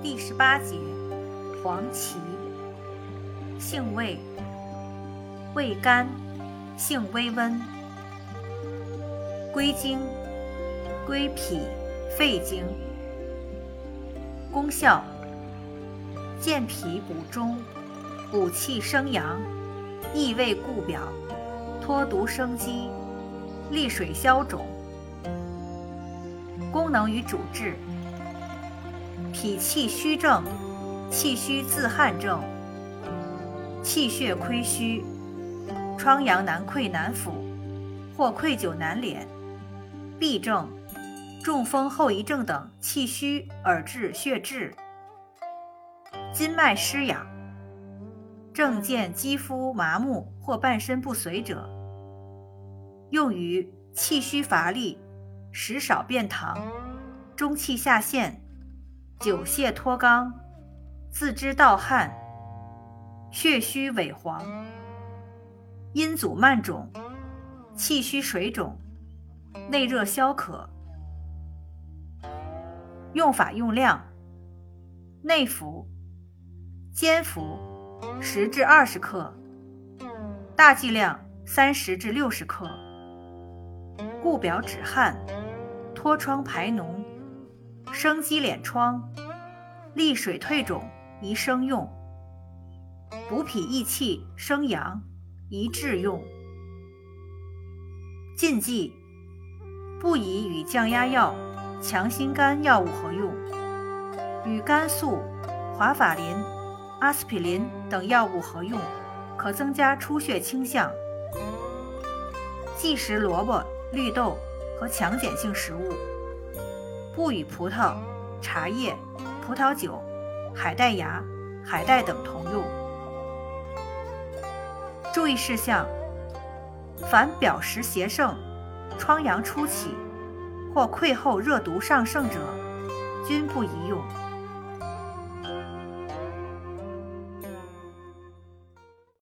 第十八节，黄芪，性味，味甘，性微温，归经，归脾、肺经。功效，健脾补中，补气生阳，益胃固表，脱毒生肌，利水消肿。功能与主治。脾气虚症、气虚自汗症、气血亏虚、疮疡难溃难腐或溃久难敛、痹症、中风后遗症等气虚而致血滞、筋脉失养、症见肌肤麻木或半身不遂者，用于气虚乏力、食少便溏、中气下陷。久泻脱肛，自知盗汗，血虚萎黄，阴阻慢肿，气虚水肿，内热消渴。用法用量：内服，煎服，十至二十克，大剂量三十至六十克。固表止汗，脱疮排脓。生肌敛疮，利水退肿，宜生用；补脾益气，生阳，宜治用。禁忌：不宜与降压药、强心肝药物合用，与肝素、华法林、阿司匹林等药物合用，可增加出血倾向。忌食萝卜、绿豆和强碱性食物。不与葡萄、茶叶、葡萄酒、海带芽、海带等同用。注意事项：凡表实邪盛、疮疡初起或溃后热毒上盛者，均不宜用。